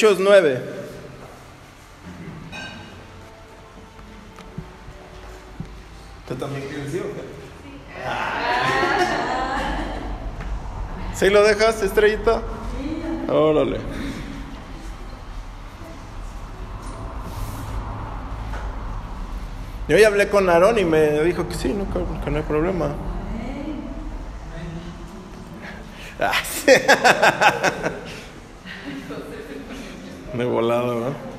Hechos 9. ¿Tú también quieres ir o qué? ¿Sí lo dejas, estrellita? Órale. Yo ya hablé con Aarón y me dijo que sí, no, que, que no hay problema. Volado, ¿no?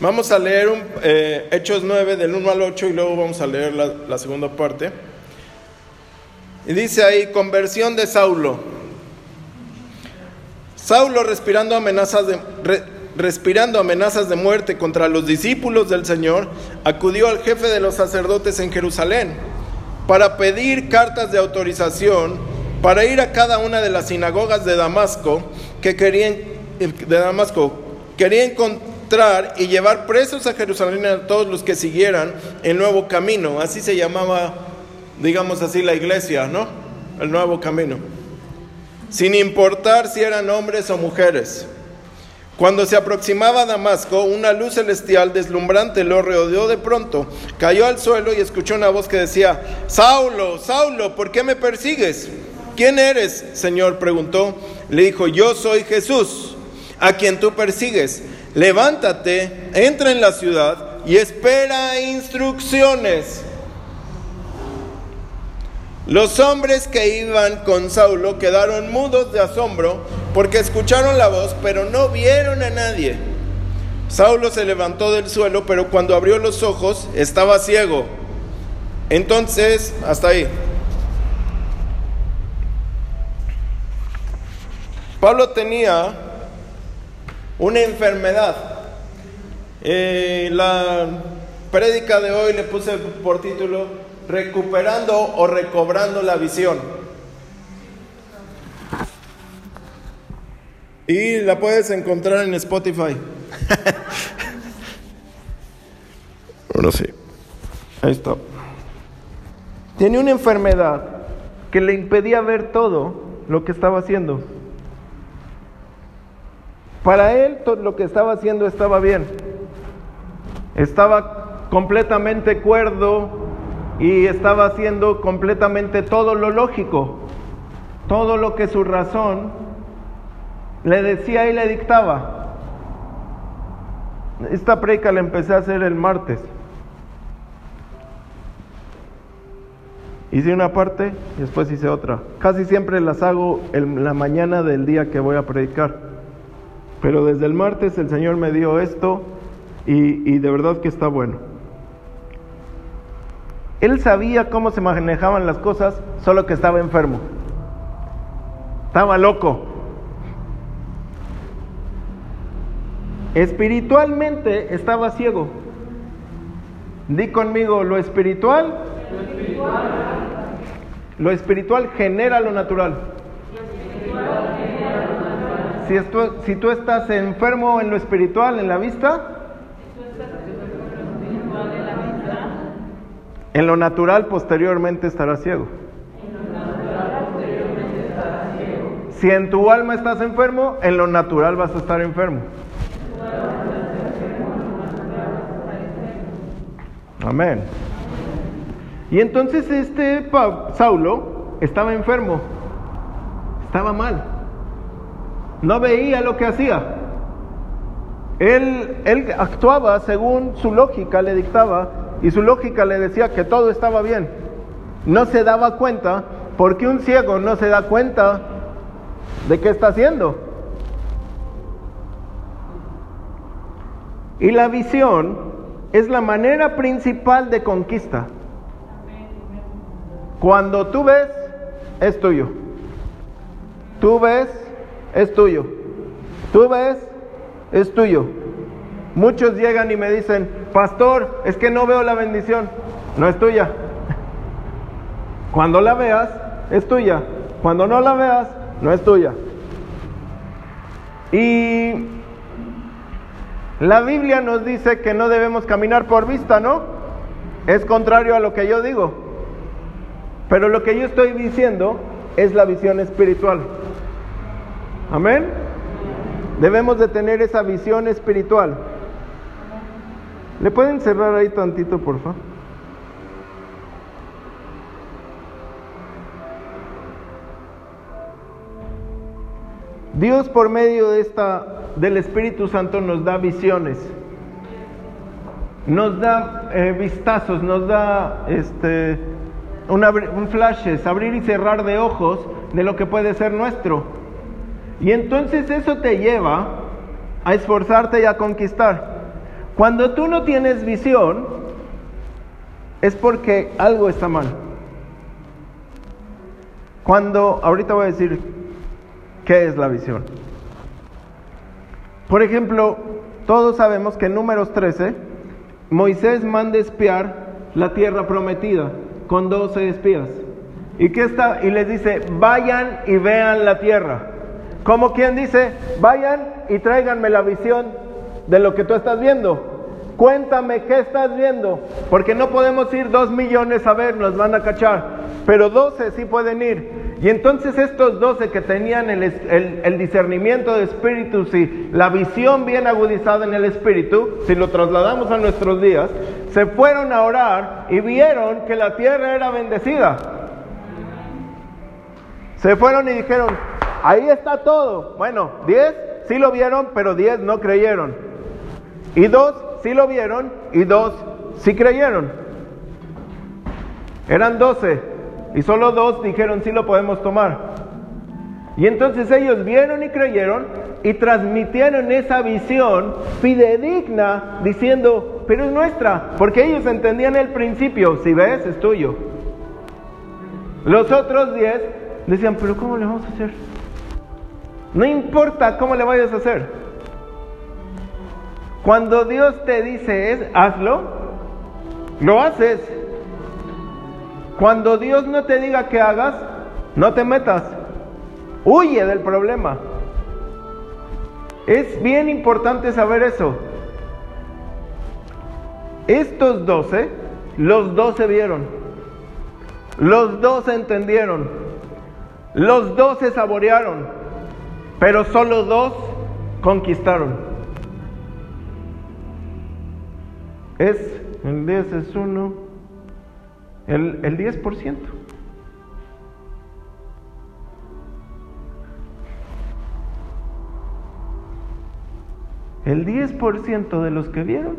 Vamos a leer eh, Hechos 9 del 1 al 8 y luego vamos a leer la, segunda parte. Y dice ahí, conversión de Saulo. Saulo respirando amenazas de, re- respirando amenazas de muerte contra los discípulos del Señor, acudió al jefe de los sacerdotes en Jerusalén para pedir cartas de autorización para ir a cada una de las sinagogas de Damasco que querían de Damasco quería encontrar y llevar presos a Jerusalén a todos los que siguieran el nuevo camino, así se llamaba, digamos así, la iglesia, ¿no? El nuevo camino sin importar si eran hombres o mujeres. Cuando se aproximaba a Damasco, una luz celestial deslumbrante lo rodeó de pronto, cayó al suelo y escuchó una voz que decía, Saulo, Saulo, ¿por qué me persigues? ¿Quién eres? Señor preguntó. Le dijo, yo soy Jesús, a quien tú persigues. Levántate, entra en la ciudad y espera instrucciones. Los hombres que iban con Saulo quedaron mudos de asombro porque escucharon la voz, pero no vieron a nadie. Saulo se levantó del suelo, pero cuando abrió los ojos estaba ciego. Entonces, hasta ahí. Pablo tenía una enfermedad. Eh, la prédica de hoy le puse por título recuperando o recobrando la visión. Y la puedes encontrar en Spotify. Ahora sí. Ahí está. Tenía una enfermedad que le impedía ver todo lo que estaba haciendo. Para él todo lo que estaba haciendo estaba bien. Estaba completamente cuerdo, y estaba haciendo completamente todo lo lógico, todo lo que su razón le decía y le dictaba. Esta preca la empecé a hacer el martes. Hice una parte y después hice otra. Casi siempre las hago en la mañana del día que voy a predicar. Pero desde el martes el Señor me dio esto y, y de verdad que está bueno. Él sabía cómo se manejaban las cosas, solo que estaba enfermo. Estaba loco. Espiritualmente estaba ciego. Di conmigo, lo espiritual, lo espiritual genera lo natural. Si, esto- si tú estás enfermo en lo espiritual, en la vista, En lo natural posteriormente estarás ciego. Si en tu alma estás enfermo, en lo natural vas a estar enfermo. Amén. Y entonces este Saulo estaba enfermo, estaba mal, no veía lo que hacía. Él, él actuaba según su lógica le dictaba y su lógica le decía que todo estaba bien. No se daba cuenta porque un ciego no se da cuenta de qué está haciendo. Y la visión es la manera principal de conquista. Cuando tú ves, es tuyo. Tú ves, es tuyo. Tú ves, es tuyo. Muchos llegan y me dicen, pastor, es que no veo la bendición. No es tuya. Cuando la veas, es tuya. Cuando no la veas, no es tuya. Y la Biblia nos dice que no debemos caminar por vista, ¿no? Es contrario a lo que yo digo. Pero lo que yo estoy diciendo es la visión espiritual. Amén. Debemos de tener esa visión espiritual. ¿Le pueden cerrar ahí tantito, por favor? Dios por medio de esta del Espíritu Santo nos da visiones, nos da eh, vistazos, nos da este, un flashes, abrir y cerrar de ojos de lo que puede ser nuestro. Y entonces eso te lleva a esforzarte y a conquistar. Cuando tú no tienes visión, es porque algo está mal. Cuando, ahorita voy a decir qué es la visión. Por ejemplo, todos sabemos que en números 13, Moisés manda espiar la tierra prometida con 12 espías. ¿Y está? Y les dice, vayan y vean la tierra. Como quien dice, vayan y tráiganme la visión de lo que tú estás viendo. Cuéntame qué estás viendo, porque no podemos ir dos millones a ver, nos van a cachar, pero doce sí pueden ir. Y entonces estos doce que tenían el, el, discernimiento de espíritus y la visión bien agudizada en el espíritu, si lo trasladamos a nuestros días, se fueron a orar y vieron que la tierra era bendecida. Se fueron y dijeron, ahí está todo. Bueno, diez sí lo vieron, pero diez no creyeron. Y dos sí lo vieron y dos sí creyeron. Eran doce y solo dos dijeron sí lo podemos tomar. Y entonces ellos vieron y creyeron y transmitieron esa visión fidedigna diciendo, pero es nuestra, porque ellos entendían el principio, si ves, es tuyo. Los otros diez decían, pero ¿cómo le vamos a hacer? No importa cómo le vayas a hacer. Cuando Dios te dice hazlo, lo haces. Cuando Dios no te diga que hagas, no te metas. Huye del problema. Es bien importante saber eso. Estos doce, los doce vieron. Los doce entendieron. Los doce saborearon. Pero solo dos conquistaron. es, el 10 es 1, el, el 10%. El 10% de los que vieron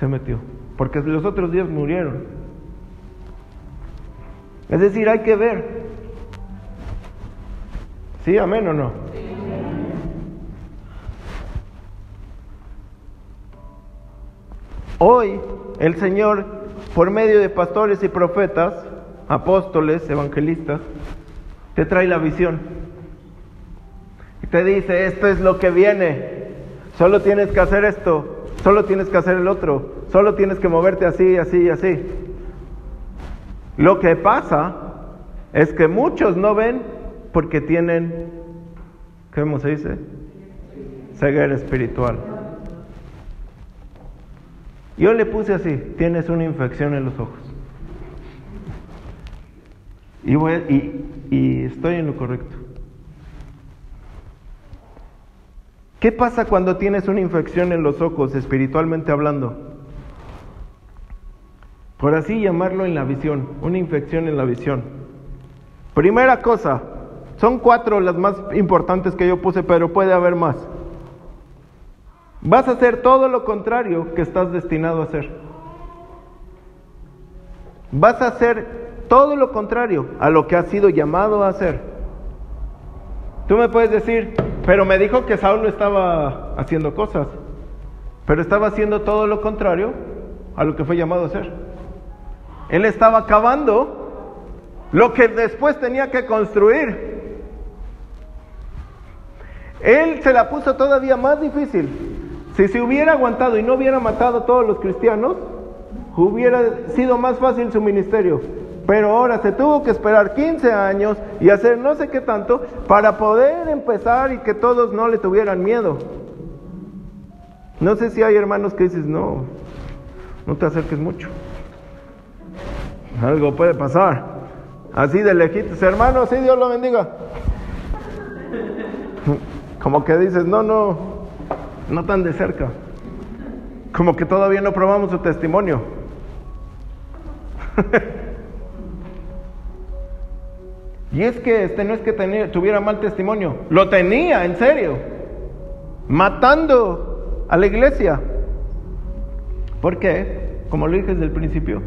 se metió, porque los otros 10 murieron. Es decir, hay que ver. ¿Sí, amén o no? Hoy el Señor, por medio de pastores y profetas, apóstoles, evangelistas, te trae la visión. Y te dice, esto es lo que viene. Solo tienes que hacer esto, solo tienes que hacer el otro, solo tienes que moverte así, así, así. Lo que pasa es que muchos no ven porque tienen, ¿cómo se dice? Ceguera espiritual. Yo le puse así, tienes una infección en los ojos. Y, y, estoy en lo correcto. ¿Qué pasa cuando tienes una infección en los ojos, espiritualmente hablando? Por así llamarlo en la visión, una infección en la visión. Primera cosa, son cuatro las más importantes que yo puse, pero puede haber más. Vas a hacer todo lo contrario que estás destinado a hacer. Vas a hacer todo lo contrario a lo que has sido llamado a hacer. Tú me puedes decir, pero me dijo que Saúl no estaba haciendo cosas, pero estaba haciendo todo lo contrario a lo que fue llamado a hacer. Él estaba acabando lo que después tenía que construir. Él se la puso todavía más difícil. Si se hubiera aguantado y no hubiera matado a todos los cristianos, hubiera sido más fácil su ministerio. Pero ahora se tuvo que esperar 15 años y hacer no sé qué tanto para poder empezar y que todos no le tuvieran miedo. No sé si hay hermanos que dices, no, no te acerques mucho. Algo puede pasar. Así de lejitos, hermanos, sí, Dios lo bendiga. Como que dices, no, no, no tan de cerca. Como que todavía no probamos su testimonio. y es que este no es que tuviera mal testimonio, lo tenía, en serio, matando a la iglesia. ¿Por qué? Como lo dije desde el principio,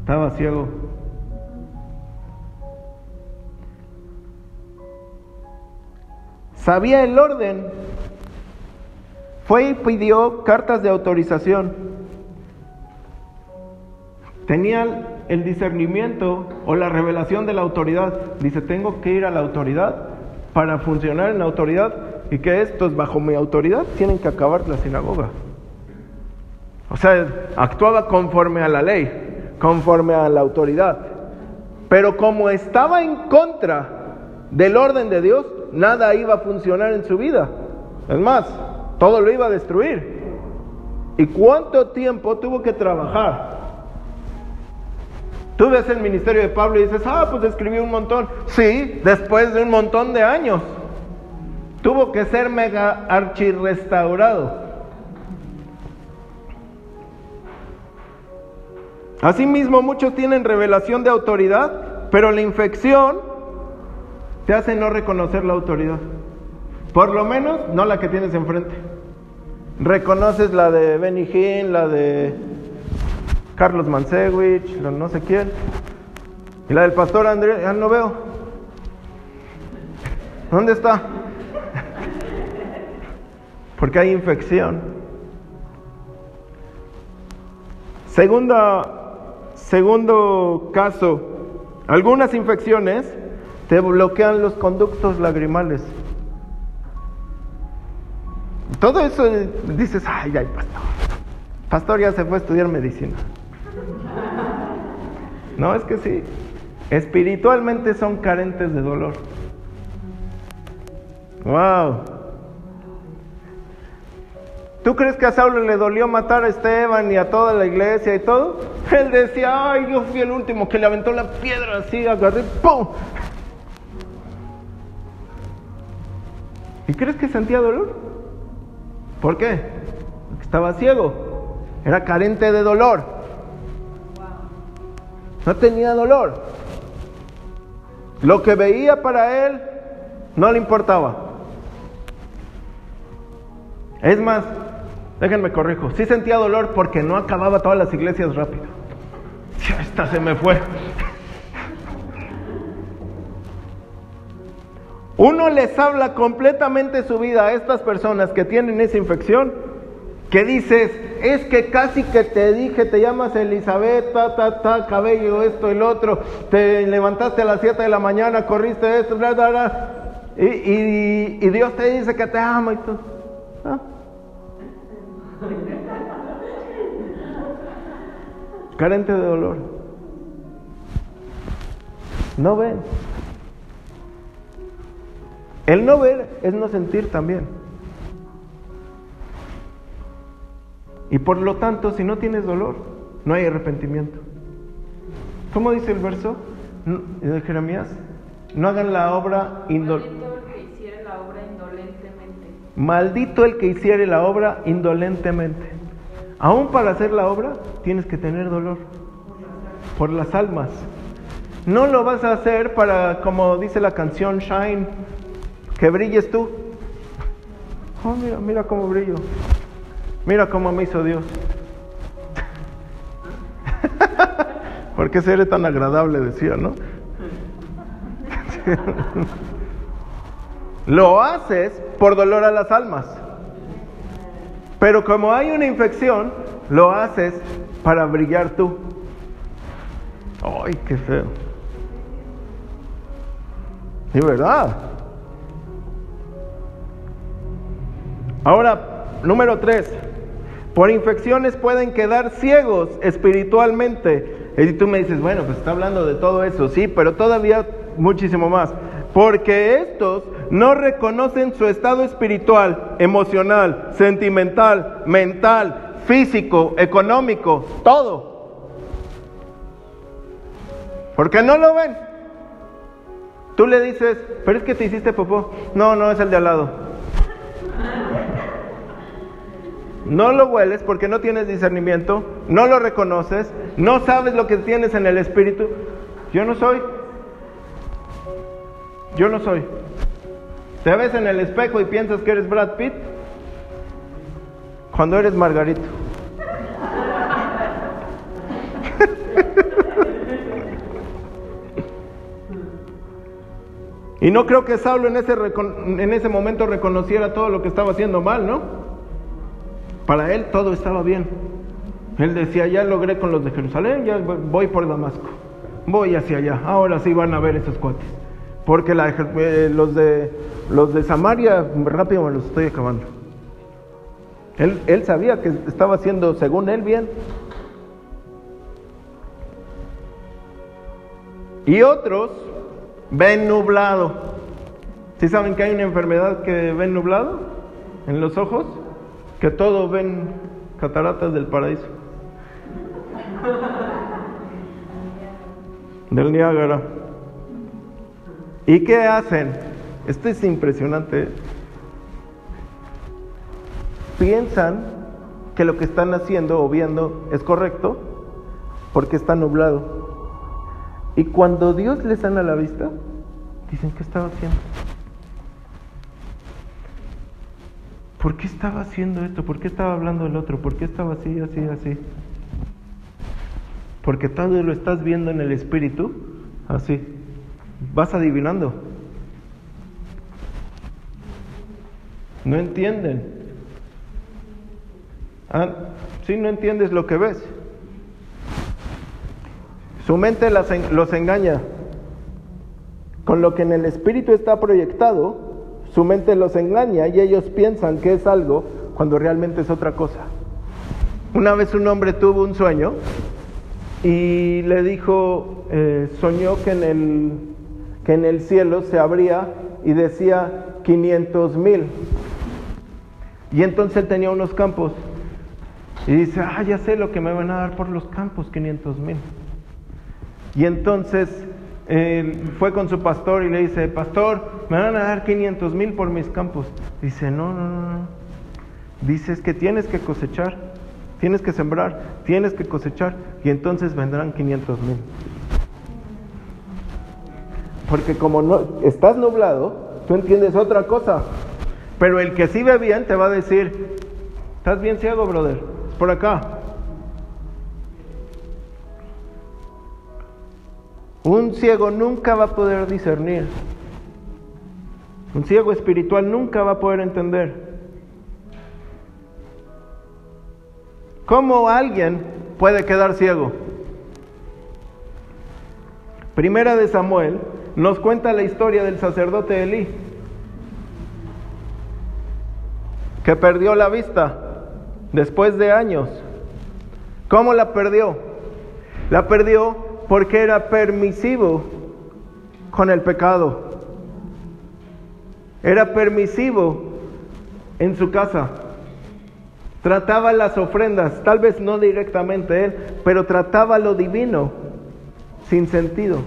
estaba ciego. Sabía el orden. Fue y pidió cartas de autorización. Tenía el discernimiento o la revelación de la autoridad. Dice, tengo que ir a la autoridad para funcionar en la autoridad y que estos bajo mi autoridad tienen que acabar la sinagoga. O sea, actuaba conforme a la ley, conforme a la autoridad. Pero como estaba en contra del orden de Dios, nada iba a funcionar en su vida. Es más, todo lo iba a destruir. ¿Y cuánto tiempo tuvo que trabajar? Tú ves el ministerio de Pablo y dices, ah, pues escribió un montón. Sí, después de un montón de años. Tuvo que ser mega archirrestaurado. Asimismo, muchos tienen revelación de autoridad, pero la infección te hace no reconocer la autoridad. Por lo menos no la que tienes enfrente. Reconoces la de Benny Hinn, la de Carlos Mansewich, no sé quién. Y la del pastor Andrés, ya no veo. ¿Dónde está? Porque hay infección. Segunda, segundo caso, algunas infecciones te bloquean los conductos lagrimales. Todo eso dices, ay, ay, pastor. Pastor ya se fue a estudiar medicina. No, es que sí. Espiritualmente son carentes de dolor. Wow. ¿Tú crees que a Saulo le dolió matar a Esteban y a toda la iglesia y todo? Él decía, ay, yo fui el último que le aventó la piedra así, agarré, ¡pum! ¿Y crees que sentía dolor? ¿Por qué? Porque estaba ciego. Era carente de dolor. No tenía dolor. Lo que veía para él no le importaba. Es más, déjenme corrijo, sí sentía dolor porque no acababa todas las iglesias rápido. Esta se me fue. Uno les habla completamente su vida a estas personas que tienen esa infección, que dices, es que casi que te dije, te llamas Elizabeth, ta, ta, ta, cabello, esto, el otro, te levantaste a las 7 de la mañana, corriste esto, bla, bla, bla, y, Dios te dice que te ama y tú. ¿ah? Carente de dolor. No ven. El no ver es no sentir también. Y por lo tanto, si no tienes dolor, no hay arrepentimiento. ¿Cómo dice el verso de Jeremías? No hagan la obra indolentemente. Maldito el que hiciere la obra indolentemente. Aún para hacer la obra tienes que tener dolor por las almas. No lo vas a hacer para, como dice la canción Shine, que brilles tú. Oh, mira, mira cómo brillo. Mira cómo me hizo Dios. ¿Por qué seré tan agradable? Decía, ¿no? Lo haces por dolor a las almas. Pero como hay una infección, lo haces para brillar tú. ¡Ay, qué feo! ¿Y verdad? Ahora, número tres, por infecciones pueden quedar ciegos espiritualmente. Y tú me dices, bueno, pues está hablando de todo eso, sí, pero todavía muchísimo más. Porque estos no reconocen su estado espiritual, emocional, sentimental, mental, físico, económico, todo. Porque no lo ven. Tú le dices, pero es que te hiciste popó. No, no, es el de al lado. No lo hueles porque no tienes discernimiento, no lo reconoces, no sabes lo que tienes en el espíritu. Yo no soy. Yo no soy. Te ves en el espejo y piensas que eres Brad Pitt cuando eres Margarito. Y no creo que Saulo en ese, en ese momento reconociera todo lo que estaba haciendo mal, ¿no? Para él todo estaba bien. Él decía, ya logré con los de Jerusalén, ya voy por Damasco, voy hacia allá, ahora sí van a ver esos cuates. Porque eh, los, de, los de Samaria, rápido me los estoy acabando. Él, él sabía que estaba haciendo, según él, bien. Y otros ven nublado. ¿Sí saben que hay una enfermedad que ven nublado en los ojos? Que todo ven cataratas del paraíso. Del Niágara. ¿Y qué hacen? Esto es impresionante. Piensan que lo que están haciendo o viendo es correcto porque está nublado. Y cuando Dios les sana la vista, dicen, ¿qué estaba haciendo? ¿Por qué estaba haciendo esto? ¿Por qué estaba hablando el otro? ¿Por qué estaba así, así, así? Porque todo lo estás viendo en el espíritu, así. Vas adivinando. No entienden. Ah, no entiendes lo que ves. Su mente los engaña. Con lo que en el espíritu está proyectado, su mente los engaña y ellos piensan que es algo cuando realmente es otra cosa. Una vez un hombre tuvo un sueño y le dijo, eh, soñó que en, el, que en el cielo se abría y decía 500 mil. Y entonces él tenía unos campos y dice, ah, ya sé lo que me van a dar por los campos, 500 mil. Y entonces fue con su pastor y le dice, pastor, me van a dar 500 mil por mis campos. Dice, no, no, no, no. Dices que tienes que cosechar, tienes que sembrar, tienes que cosechar y entonces vendrán 500 mil. Porque como no estás nublado, tú entiendes otra cosa. Pero el que sí ve bien te va a decir, estás bien ciego, brother, es por acá. Un ciego nunca va a poder discernir. Un ciego espiritual nunca va a poder entender. ¿Cómo alguien puede quedar ciego? Primera de Samuel nos cuenta la historia del sacerdote Elí, que perdió la vista después de años. ¿Cómo la perdió? La perdió porque era permisivo con el pecado. Era permisivo en su casa. Trataba las ofrendas, tal vez no directamente él, pero trataba lo divino sin sentido.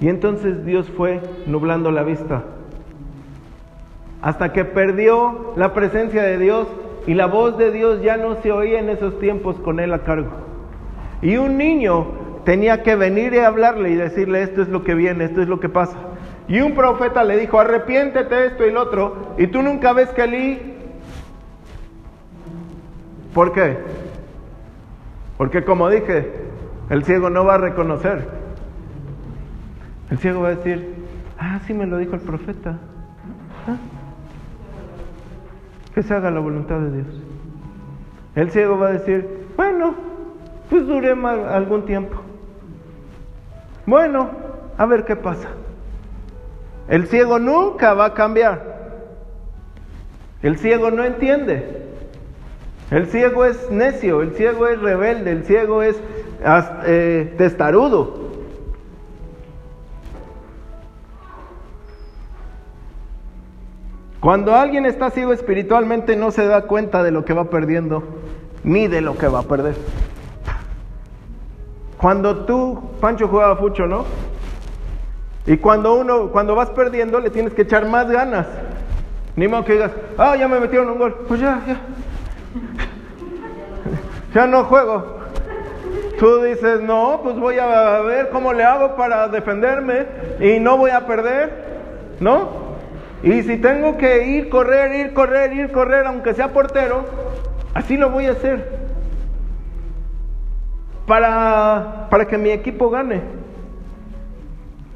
Y entonces Dios fue nublando la vista. Hasta que perdió la presencia de Dios y la voz de Dios ya no se oía en esos tiempos con él a cargo. Y un niño tenía que venir y hablarle y decirle esto es lo que viene, esto es lo que pasa. Y un profeta le dijo, arrepiéntete esto y lo otro, y tú nunca ves que Elí... ¿Por qué? Porque como dije, el ciego no va a reconocer. El ciego va a decir, ah, sí me lo dijo el profeta. Ah, que se haga la voluntad de Dios. El ciego va a decir, bueno, pues duré algún tiempo. Bueno, a ver qué pasa. El ciego nunca va a cambiar. El ciego no entiende. El ciego es necio, el ciego es rebelde, el ciego es eh, testarudo. Cuando alguien está ciego espiritualmente no se da cuenta de lo que va perdiendo ni de lo que va a perder. Cuando tú, Pancho jugaba fucho, ¿no? Y cuando uno, cuando vas perdiendo, le tienes que echar más ganas. Ni modo que digas, ah, ya me metieron un gol. Pues ya, ya. ya no juego. Tú dices, no, pues voy a ver cómo le hago para defenderme y no voy a perder. ¿No? Y si tengo que ir, correr, ir, correr, ir, correr, aunque sea portero, así lo voy a hacer. Para, para que mi equipo gane.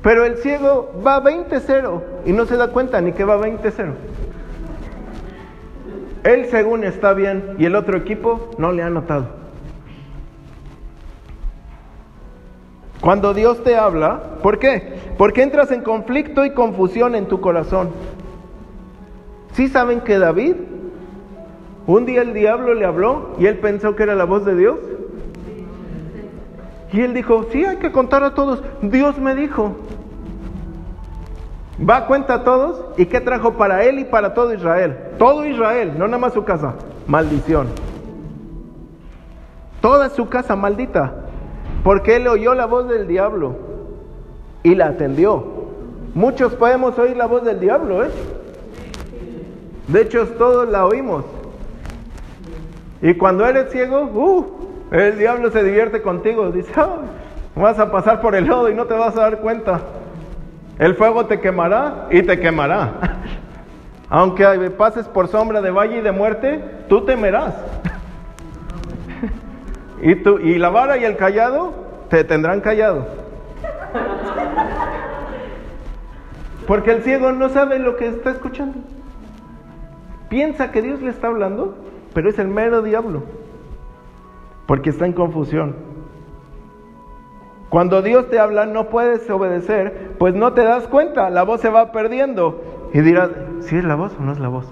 Pero el ciego va 20-0 y no se da cuenta ni que va 20-0. Él según está bien y el otro equipo no le ha notado. Cuando Dios te habla, ¿por qué? Porque entras en conflicto y confusión en tu corazón. ¿Sí saben que David, un día el diablo le habló y él pensó que era la voz de Dios? Y él dijo, sí, hay que contar a todos. Dios me dijo. Va cuenta a todos y qué trajo para él y para todo Israel. Todo Israel, no nada más su casa. Maldición. Toda su casa maldita. Porque él oyó la voz del diablo y la atendió. Muchos podemos oír la voz del diablo, ¿eh? De hecho, todos la oímos. Y cuando eres ciego, uh, el diablo se divierte contigo. Dice, vas a pasar por el lodo y no te vas a dar cuenta. El fuego te quemará y te quemará. Aunque pases por sombra de valle y de muerte, tú temerás. y, tú, y la vara y el callado te tendrán callado. Porque el ciego no sabe lo que está escuchando. Piensa que Dios le está hablando, pero es el mero diablo. Porque está en confusión. Cuando Dios te habla no puedes obedecer, pues no te das cuenta, la voz se va perdiendo. Y dirás, ¿si es la voz o no es la voz?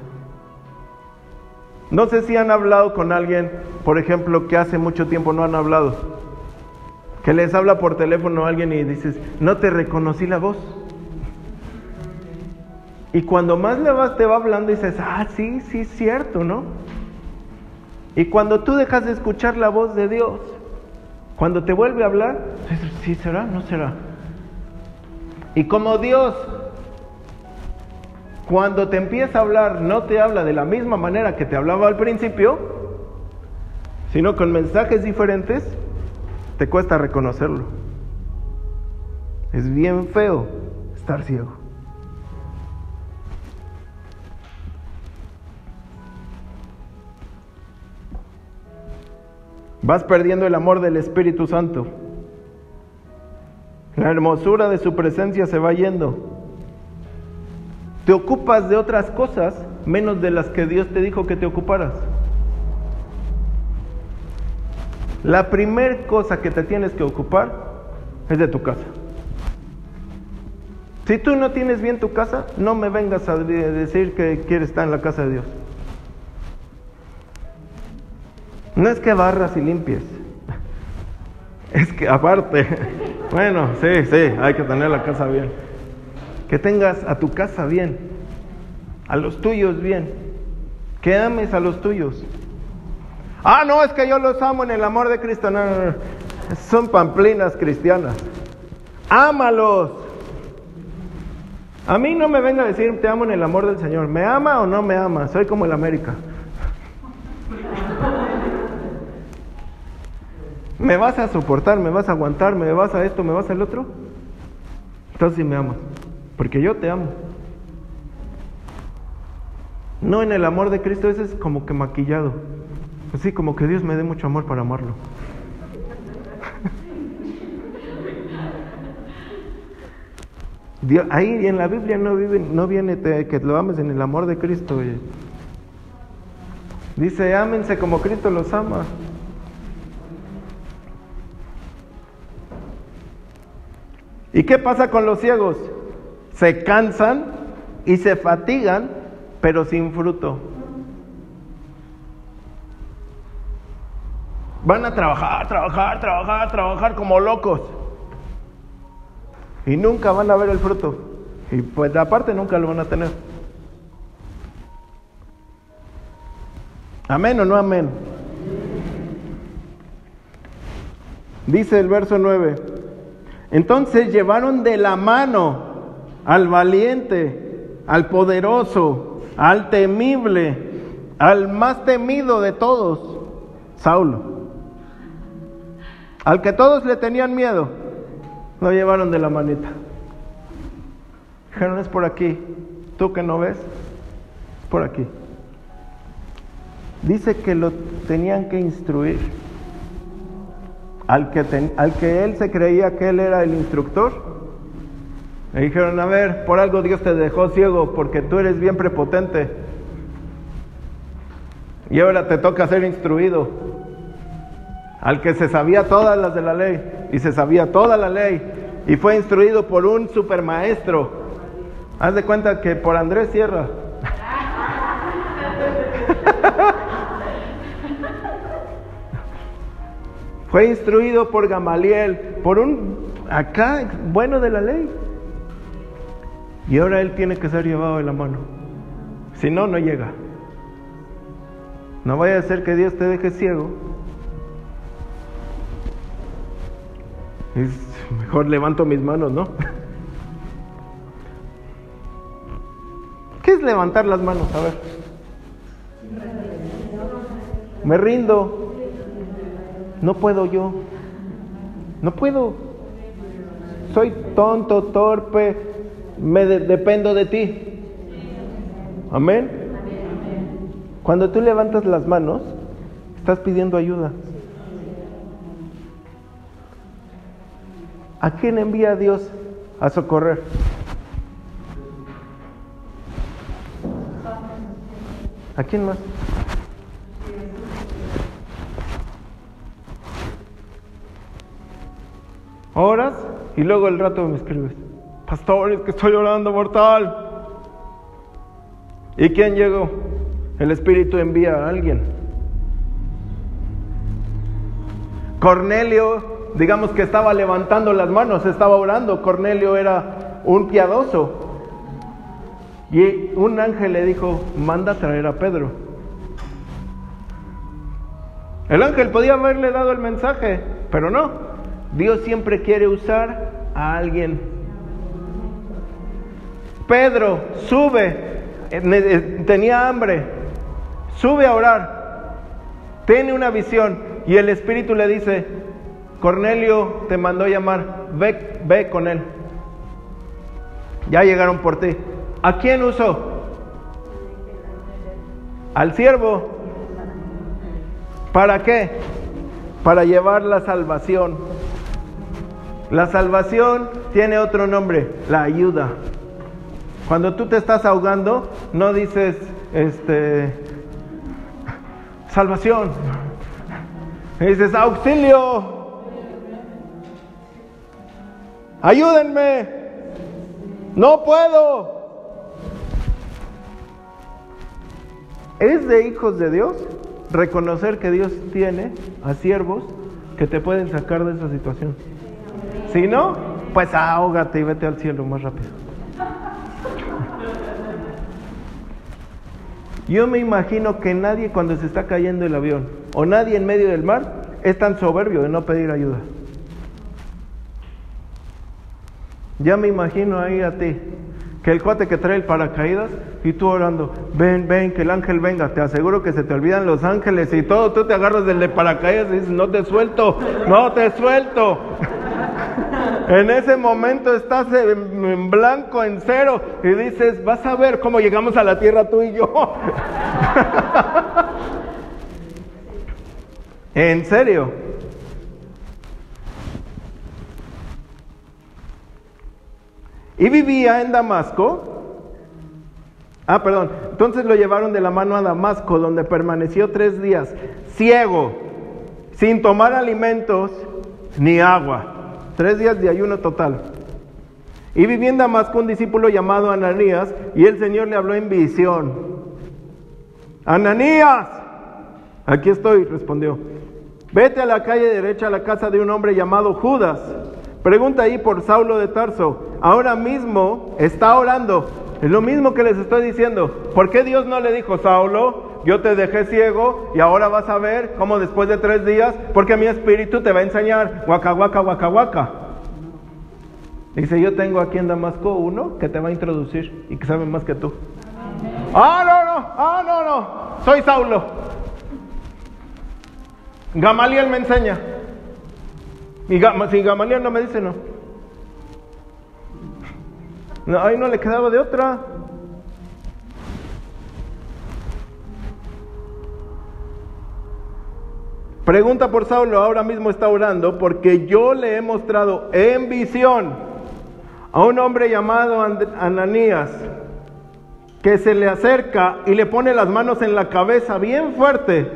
No sé si han hablado con alguien, por ejemplo, que hace mucho tiempo no han hablado. Que les habla por teléfono a alguien y dices, no te reconocí la voz. Y cuando más le vas, te va hablando y dices, ah, sí, sí, cierto, ¿no? Y cuando tú dejas de escuchar la voz de Dios, cuando te vuelve a hablar, ¿sí será? ¿No será? Y como Dios, cuando te empieza a hablar, no te habla de la misma manera que te hablaba al principio, sino con mensajes diferentes, te cuesta reconocerlo. Es bien feo estar ciego. Vas perdiendo el amor del Espíritu Santo. La hermosura de su presencia se va yendo. Te ocupas de otras cosas menos de las que Dios te dijo que te ocuparas. La primera cosa que te tienes que ocupar es de tu casa. Si tú no tienes bien tu casa, no me vengas a decir que quieres estar en la casa de Dios. No es que barras y limpies. Es que aparte, bueno, sí, sí, hay que tener la casa bien. Que tengas a tu casa bien, a los tuyos bien, que ames a los tuyos. Ah, no, es que yo los amo en el amor de Cristo. No, no, no. Son pamplinas cristianas. Ámalos. A mí no me venga a decir te amo en el amor del Señor. ¿Me ama o no me ama? Soy como el América. ¿Me vas a soportar? ¿Me vas a aguantar? ¿Me vas a esto? ¿Me vas al otro? Entonces sí me amas, porque yo te amo. No en el amor de Cristo, ese es como que maquillado. Así como que Dios me dé mucho amor para amarlo. ahí en la Biblia no, vive, no viene que lo ames en el amor de Cristo. Dice, ámense como Cristo los ama. ¿Y qué pasa con los ciegos? Se cansan y se fatigan, pero sin fruto. Van a trabajar, trabajar, trabajar, trabajar como locos. Y nunca van a ver el fruto. Y pues aparte nunca lo van a tener. Amén o no amén. Dice el verso 9. Entonces llevaron de la mano al valiente, al poderoso, al temible, al más temido de todos, Saulo. Al que todos le tenían miedo, lo llevaron de la manita. Dijeron, es por aquí. ¿Tú que no ves? Es por aquí. Dice que lo tenían que instruir. Al que, al que él se creía que él era el instructor, le dijeron, a ver, por algo Dios te dejó ciego porque tú eres bien prepotente. Y ahora te toca ser instruido. Al que se sabía todas las de la ley y se sabía toda la ley y fue instruido por un supermaestro. Haz de cuenta que por Andrés Sierra. Fue instruido por Gamaliel, por un acá bueno de la ley. Y ahora él tiene que ser llevado de la mano. Si no, no llega. No vaya a ser que Dios te deje ciego. Es mejor levanto mis manos, ¿no? ¿Qué es levantar las manos? A ver. Me rindo. No puedo yo. No puedo. Soy tonto, torpe. Me dependo de ti. Amén. Cuando tú levantas las manos, estás pidiendo ayuda. ¿A quién envía Dios a socorrer? ¿A quién más? Oras y luego el rato me escribes, pastor, es que estoy orando mortal. ¿Y quién llegó? El Espíritu envía a alguien. Cornelio, digamos que estaba levantando las manos, estaba orando. Cornelio era un piadoso. Y un ángel le dijo, manda a traer a Pedro. El ángel podía haberle dado el mensaje, pero no. Dios siempre quiere usar a alguien. Pedro, sube, eh, tenía hambre, sube a orar, tiene una visión y el Espíritu le dice, Cornelio te mandó llamar, ve, ve con él. Ya llegaron por ti. ¿A quién usó? Al siervo. ¿Para qué? Para llevar la salvación. La salvación tiene otro nombre, la ayuda. Cuando tú te estás ahogando, no dices, este, salvación. dices, auxilio, ayúdenme, no puedo. Es de hijos de Dios reconocer que Dios tiene a siervos que te pueden sacar de esa situación. Si no, pues ahógate y vete al cielo más rápido. Yo me imagino que nadie cuando se está cayendo el avión o nadie en medio del mar es tan soberbio de no pedir ayuda. Ya me imagino ahí a ti, que el cuate que trae el paracaídas y tú orando, ven, ven, que el ángel venga, te aseguro que se te olvidan los ángeles y todo, tú te agarras del de paracaídas y dices, no te suelto, no te suelto. En ese momento estás en blanco, en cero, y dices, vas a ver cómo llegamos a la tierra tú y yo. en serio. Y vivía en Damasco. Ah, perdón. Entonces lo llevaron de la mano a Damasco, donde permaneció tres días, ciego, sin tomar alimentos ni agua. Tres días de ayuno total. Y viviendo más con un discípulo llamado Ananías, y el Señor le habló en visión. Ananías, aquí estoy, respondió. Vete a la calle derecha a la casa de un hombre llamado Judas. Pregunta ahí por Saulo de Tarso. Ahora mismo está orando. Es lo mismo que les estoy diciendo. ¿Por qué Dios no le dijo, Saulo, yo te dejé ciego y ahora vas a ver cómo después de tres días, porque mi espíritu te va a enseñar, guaca, guaca, guaca, guaca. Dice, yo tengo aquí en Damasco uno que te va a introducir y que sabe más que tú. Ah, no, no, ah, no, no, soy Saulo. Gamaliel me enseña. Y Gamaliel no me dice, no. no. Ahí no le quedaba de otra. Pregunta por Saulo, ahora mismo está orando porque yo le he mostrado en visión a un hombre llamado Ananías que se le acerca y le pone las manos en la cabeza bien fuerte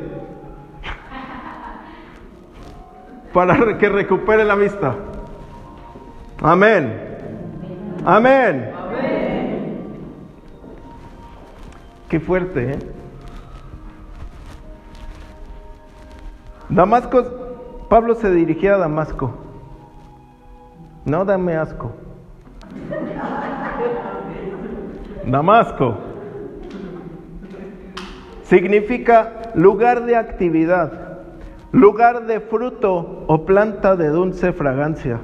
para que recupere la vista. Amén. Amén. Qué fuerte, ¿eh? Damasco, Pablo se dirigía a Damasco. No dame asco. Damasco significa lugar de actividad, lugar de fruto o planta de dulce fragancia.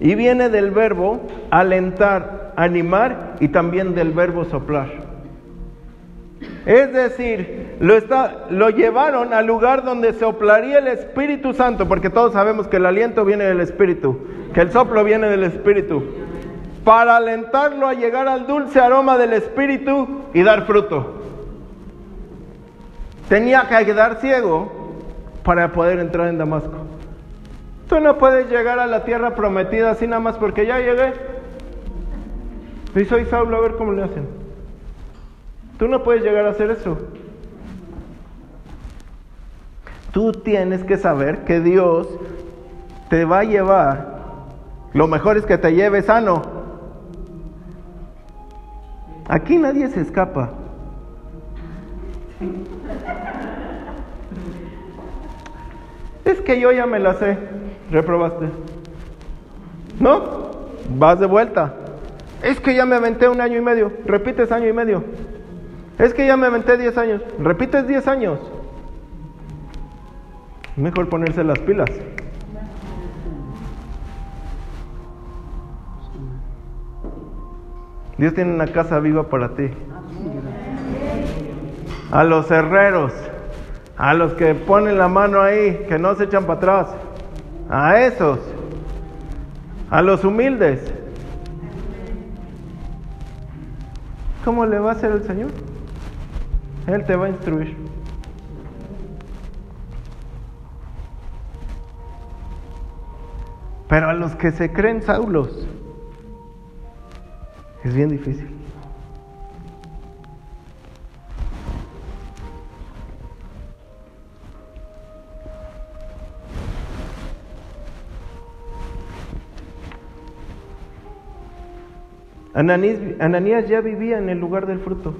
Y viene del verbo alentar, animar y también del verbo soplar. Es decir, lo, está, lo llevaron al lugar donde soplaría el Espíritu Santo, porque todos sabemos que el aliento viene del Espíritu, que el soplo viene del Espíritu para alentarlo a llegar al dulce aroma del Espíritu y dar fruto. Tenía que quedar ciego para poder entrar en Damasco. Tú no puedes llegar a la tierra prometida así nada más porque ya llegué. Y soy Saulo, a ver cómo le hacen. Tú no puedes llegar a hacer eso. Tú tienes que saber que Dios te va a llevar. Lo mejor es que te lleve sano. Aquí nadie se escapa. Es que yo ya me la sé. Reprobaste. ¿No? Vas de vuelta. Es que ya me aventé un año y medio. Repites año y medio. Es que ya me aventé 10 años. Repites 10 años. Mejor ponerse las pilas. Dios tiene una casa viva para ti. A los herreros, a los que ponen la mano ahí, que no se echan para atrás, a esos, a los humildes. ¿Cómo le va a hacer el Señor? Él te va a instruir. Pero a los que se creen Saulos, es bien difícil. Ananías, ya vivía en el lugar del fruto.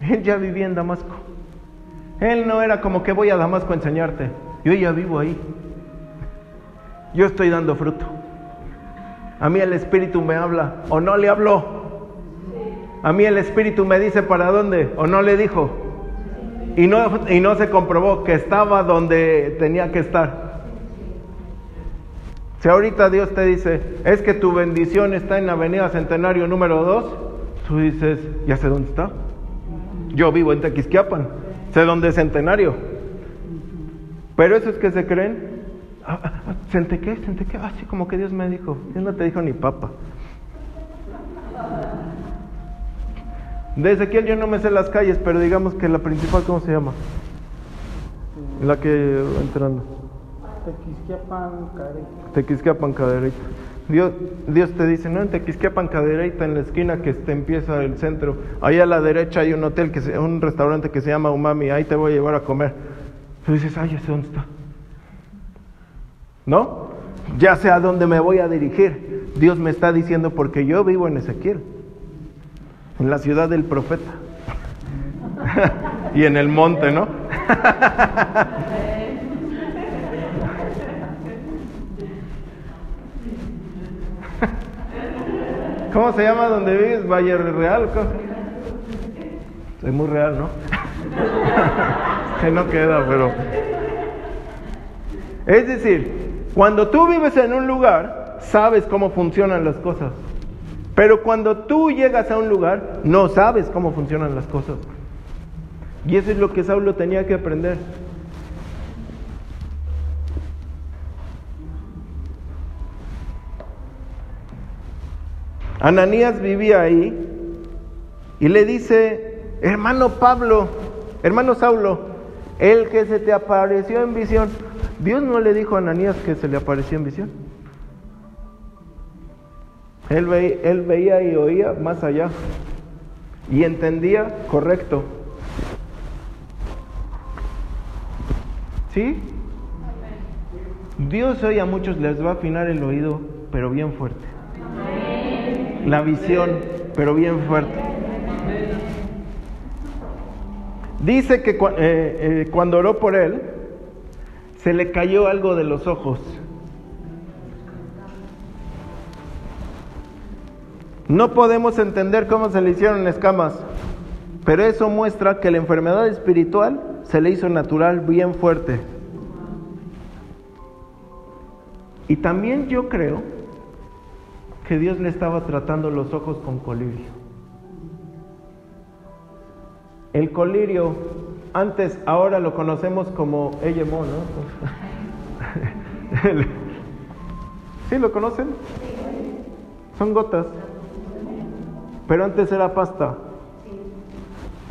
Él ya vivía en Damasco. Él no era como que voy a Damasco a enseñarte. Yo ya vivo ahí. Yo estoy dando fruto. A mí el Espíritu me habla o no le habló. A mí el Espíritu me dice para dónde o no le dijo. Y no, y no se comprobó que estaba donde tenía que estar. Si ahorita Dios te dice, es que tu bendición está en la Avenida Centenario número 2, tú dices, ya sé dónde está. Yo vivo en Tequisquiapan, sé dónde es Centenario. Pero esos que se creen, Ah, ah, ah, ¿Sente qué? ¿Sente qué? Así como que Dios me dijo. Dios no te dijo ni papa. De Ezequiel yo no me sé las calles, pero digamos que la principal, ¿cómo se llama? La que entrando. Tequisquiapan Cadereyta. Tequisquiapan Cadereyta. Dios, Dios te dice, no, en Tequisquiapan Cadereyta, en la esquina que te empieza el centro, ahí a la derecha hay un hotel, que un restaurante que se llama Umami, ahí te voy a llevar a comer. Tú dices, ay, ¿ese dónde está? ¿No? Ya sé a dónde me voy a dirigir. Dios me está diciendo porque yo vivo en Ezequiel, en la ciudad del profeta. y en el monte, ¿no? ¿Cómo se llama donde vives? Valle Real. Es muy real, ¿no? que no queda, pero... Es decir, cuando tú vives en un lugar, sabes cómo funcionan las cosas. Pero cuando tú llegas a un lugar, no sabes cómo funcionan las cosas. Y eso es lo que Saulo tenía que aprender. Ananías vivía ahí y le dice, hermano Pablo, hermano Saulo, el que se te apareció en visión, Dios no le dijo a Ananías que se le apareció en visión. Él, veía y oía más allá y entendía correcto. ¿Sí? Dios hoy a muchos les va a afinar el oído, pero bien fuerte. La visión, pero bien fuerte. Dice que eh, eh, cuando oró por él, se le cayó algo de los ojos. No podemos entender cómo se le hicieron escamas, pero eso muestra que la enfermedad espiritual se le hizo natural bien fuerte. Y también yo creo que Dios le estaba tratando los ojos con colirio. El colirio, antes, ahora lo conocemos como Eyemon, ¿no? ¿Sí lo conocen? Son gotas. Pero antes era pasta.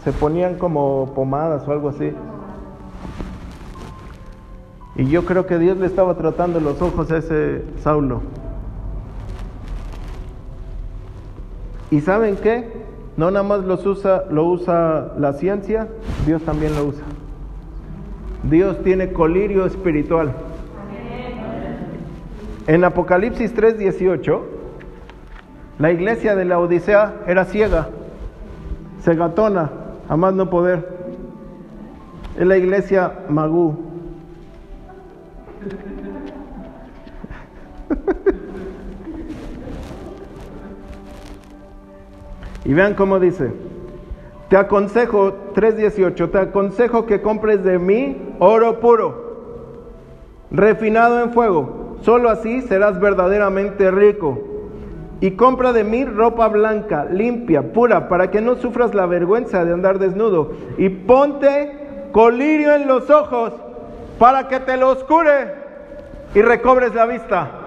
Se ponían como pomadas o algo así. Y yo creo que Dios le estaba tratando los ojos a ese Saulo. ¿Y saben qué? No nada más los usa, lo usa la ciencia, Dios también lo usa. Dios tiene colirio espiritual. En Apocalipsis 3:18, la iglesia de la Odisea era ciega, cegatona, a más no poder. Es la iglesia Magú. Y vean cómo dice, te aconsejo, 3.18, te aconsejo que compres de mí oro puro, refinado en fuego, solo así serás verdaderamente rico. Y compra de mí ropa blanca, limpia, pura, para que no sufras la vergüenza de andar desnudo. Y ponte colirio en los ojos, para que te los cure y recobres la vista.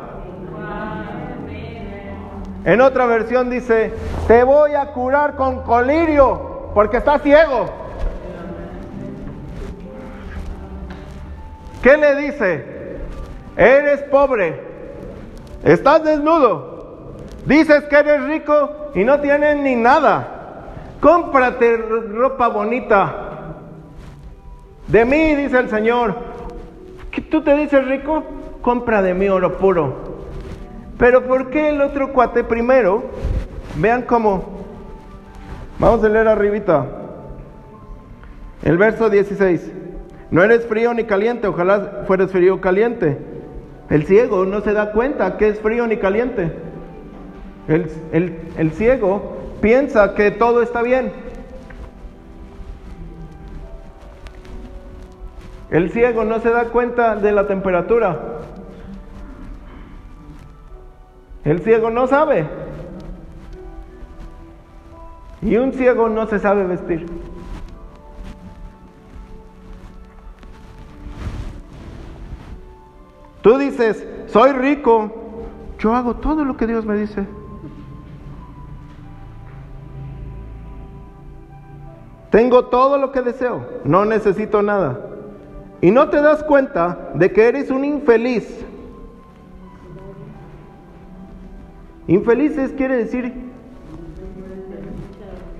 En otra versión dice, te voy a curar con colirio porque estás ciego. ¿Qué le dice? Eres pobre, estás desnudo, dices que eres rico y no tienes ni nada. Cómprate ropa bonita. De mí, dice el Señor. ¿Qué tú te dices rico? Compra de mí oro puro pero ¿por qué el otro cuate primero? Vean cómo. Vamos a leer arribita. El verso 16. No eres frío ni caliente, ojalá fueres frío o caliente. El ciego no se da cuenta que es frío ni caliente. El, el ciego piensa que todo está bien. El ciego no se da cuenta de la temperatura. El ciego no sabe. Y un ciego no se sabe vestir. Tú dices, soy rico, yo hago todo lo que Dios me dice. Tengo todo lo que deseo, no necesito nada. Y no te das cuenta de que eres un infeliz Infelices quiere decir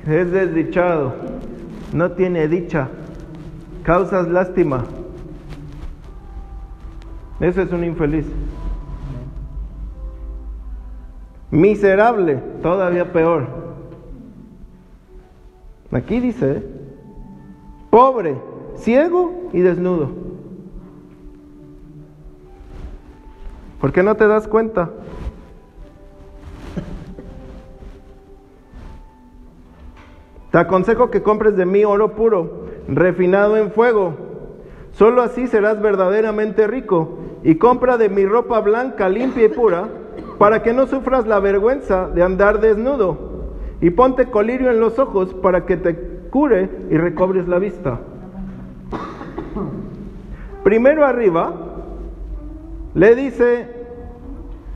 es desdichado, no tiene dicha, causas lástima. Eso es un infeliz. Miserable, todavía peor. Aquí dice, pobre, ciego y desnudo. ¿Por qué no te das cuenta? Te aconsejo que compres de mí oro puro, refinado en fuego. Solo así serás verdaderamente rico. Y compra de mi ropa blanca, limpia y pura, para que no sufras la vergüenza de andar desnudo, y ponte colirio en los ojos para que te cure y recobres la vista. Primero arriba le dice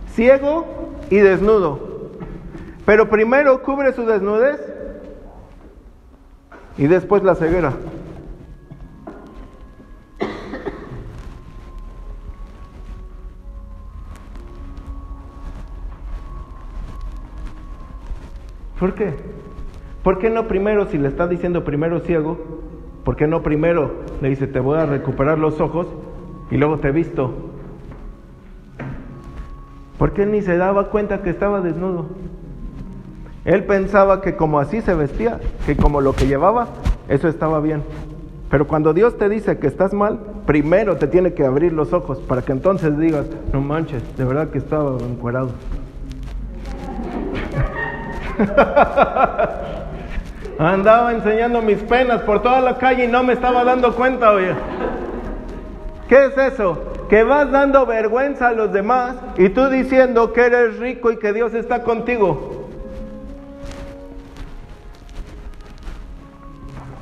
ciego y desnudo. Pero primero cubre su desnudez y después la ceguera. ¿Por qué? ¿Por qué no primero, si le está diciendo primero ciego, por qué no primero le dice te voy a recuperar los ojos y luego te he visto? ¿Por qué ni se daba cuenta que estaba desnudo? Él pensaba que como así se vestía, que como lo que llevaba, eso estaba bien. Pero cuando Dios te dice que estás mal, primero te tiene que abrir los ojos para que entonces digas, no manches, de verdad que estaba encuerado. Andaba enseñando mis penas por toda la calle y no me estaba dando cuenta, oye. ¿Qué es eso? Que vas dando vergüenza a los demás y tú diciendo que eres rico y que Dios está contigo.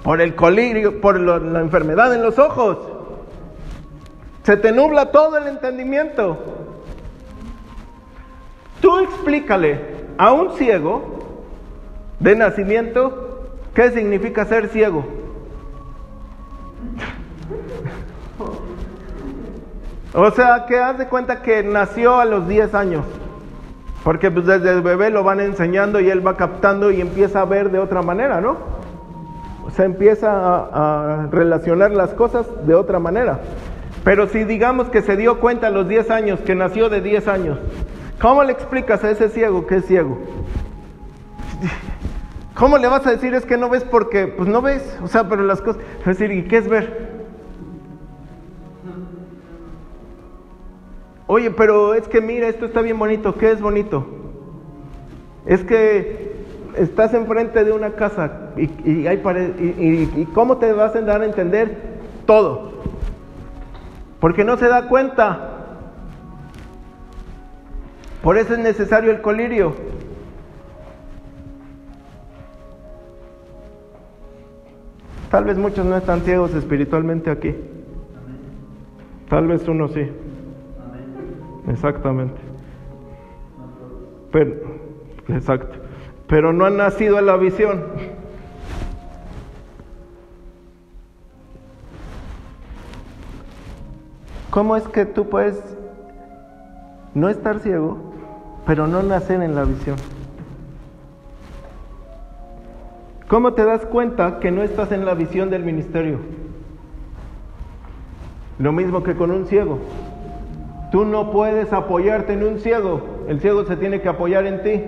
Por el colirio, por la enfermedad en los ojos. Se te nubla todo el entendimiento. Tú explícale a un ciego de nacimiento, ¿qué significa ser ciego? O sea, que haz de cuenta que nació a los 10 años. Porque pues desde el bebé lo van enseñando y él va captando y empieza a ver de otra manera, ¿no? O sea, empieza a, a relacionar las cosas de otra manera. Pero si digamos que se dio cuenta a los 10 años, que nació de 10 años, ¿cómo le explicas a ese ciego que es ciego? ¿Cómo le vas a decir es que no ves porque, pues no ves? O sea, pero las cosas, es decir, ¿y qué es ver? Oye, pero es que mira, esto está bien bonito, ¿qué es bonito? Es que estás enfrente de una casa y, hay pared, y, y cómo te vas a dar a entender todo. Porque no se da cuenta. Por eso es necesario el colirio. Tal vez muchos no están ciegos espiritualmente aquí. Tal vez uno sí. Exactamente. Pero, exacto. Pero no han nacido en la visión. ¿Cómo es que tú puedes no estar ciego, pero no nacer en la visión? ¿Cómo te das cuenta que no estás en la visión del ministerio? Lo mismo que con un ciego. Tú no puedes apoyarte en un ciego. El ciego se tiene que apoyar en ti.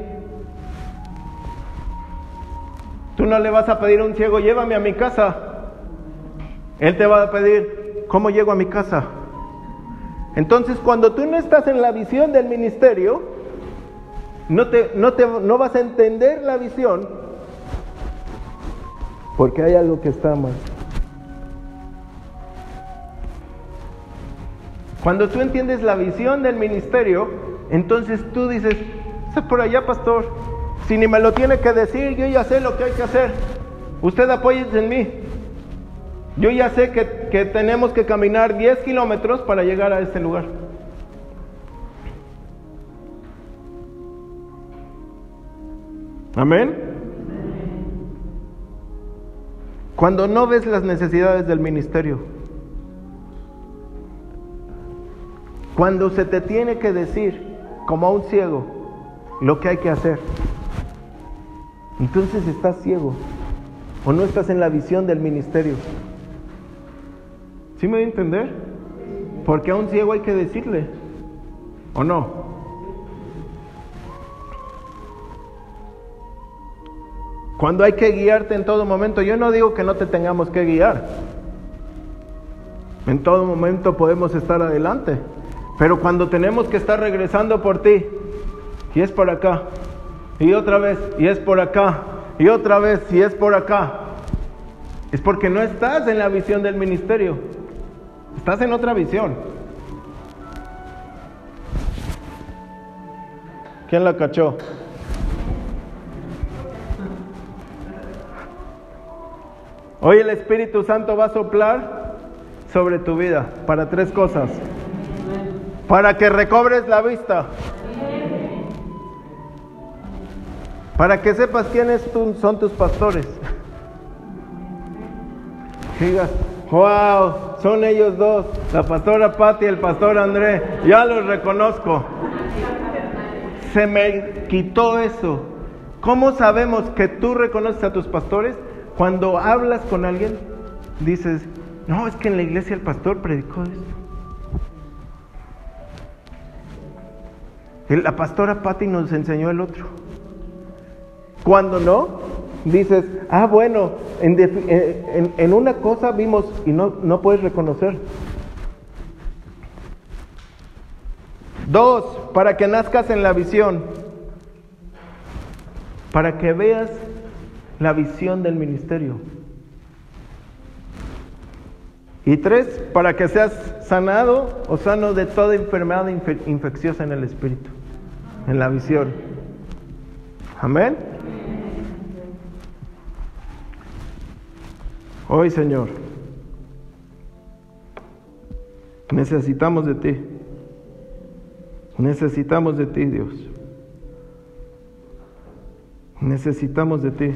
Tú no le vas a pedir a un ciego, llévame a mi casa. Él te va a pedir, ¿cómo llego a mi casa? Entonces, cuando tú no estás en la visión del ministerio, no, te, no, te, no vas a entender la visión porque hay algo que está mal. Cuando tú entiendes la visión del ministerio, entonces tú dices, es por allá, pastor. Si ni me lo tiene que decir, yo ya sé lo que hay que hacer. Usted apóyese en mí. Yo ya sé que, que tenemos que caminar 10 kilómetros para llegar a este lugar. Amén. Cuando no ves las necesidades del ministerio. Cuando se te tiene que decir, como a un ciego, lo que hay que hacer. Entonces estás ciego o no estás en la visión del ministerio. ¿Sí me voy a entender? Porque a un ciego hay que decirle, ¿o no? Cuando hay que guiarte en todo momento, yo no digo que no te tengamos que guiar. En todo momento podemos estar adelante. Pero cuando tenemos que estar regresando por ti, y es por acá, y otra vez, y es por acá, y otra vez, y es por acá, es porque no estás en la visión del ministerio, estás en otra visión. ¿Quién la cachó? Hoy el Espíritu Santo va a soplar sobre tu vida para tres cosas. Para que recobres la vista. Para que sepas quiénes son tus pastores. Digas, wow, son ellos dos, la pastora Patti y el pastor André, ya los reconozco. Se me quitó eso. ¿Cómo sabemos que tú reconoces a tus pastores? Cuando hablas con alguien, dices, no, es que en la iglesia el pastor predicó esto. La pastora Patti nos enseñó el otro. Cuando no, dices, ah, bueno, en, en, una cosa vimos y no, no puedes reconocer. Dos, para que nazcas en la visión, para que veas la visión del ministerio. Y tres, para que seas sanado o sano de toda enfermedad infecciosa en el espíritu, en la visión. Amén. Hoy, Señor, necesitamos de ti. Necesitamos de ti, Dios. Necesitamos de ti.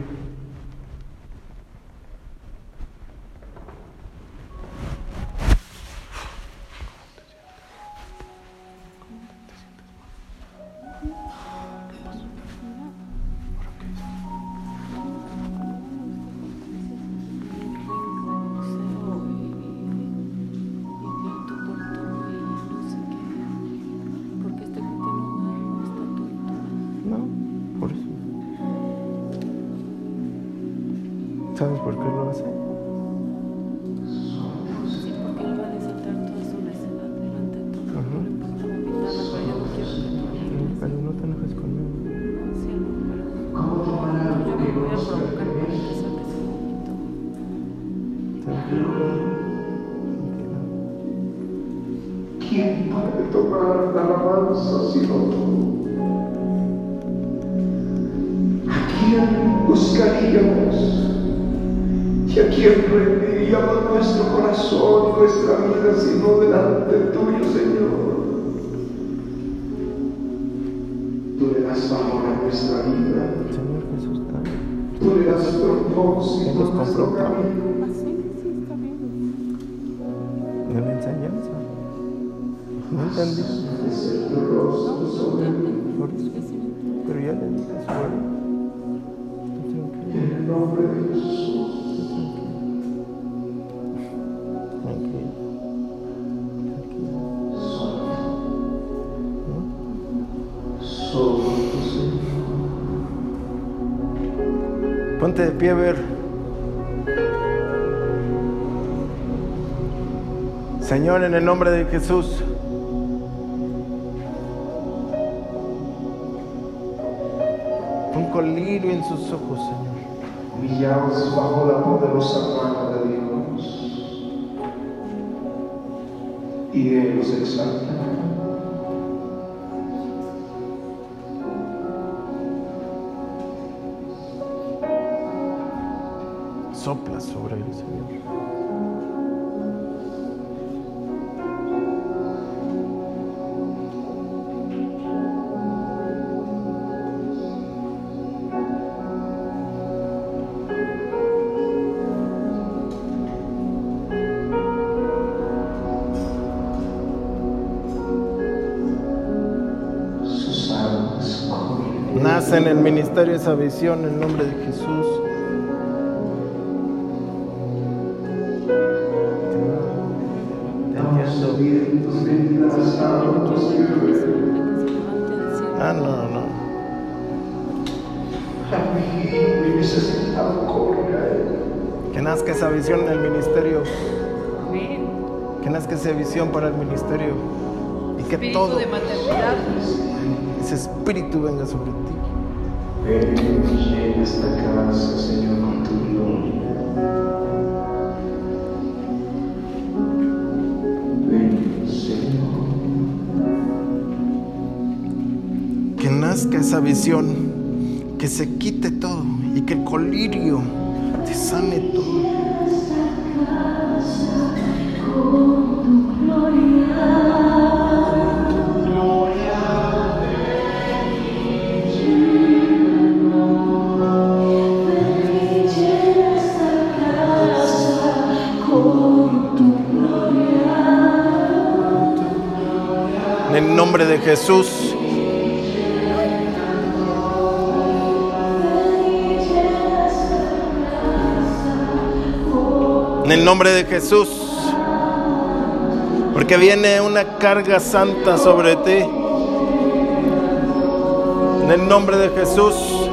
Ponte de pie ver. Señor, en el nombre de Jesús. Un colirio en sus ojos, Señor. Humillados bajo la poderosa mano de Dios. Y Él los exalta. Sopla sobre el Señor. Nace en el ministerio esa visión en el nombre de Jesús. Visión para el ministerio. Y que todo. Ese espíritu venga sobre ti. Ven esta casa, Señor, con tu gloria. Ven, Señor. Que nazca esa visión, que se quite todo y que el colirio te sane todo. En el nombre de Jesús. En el nombre de Jesús. Porque viene una carga santa sobre ti. En el nombre de Jesús.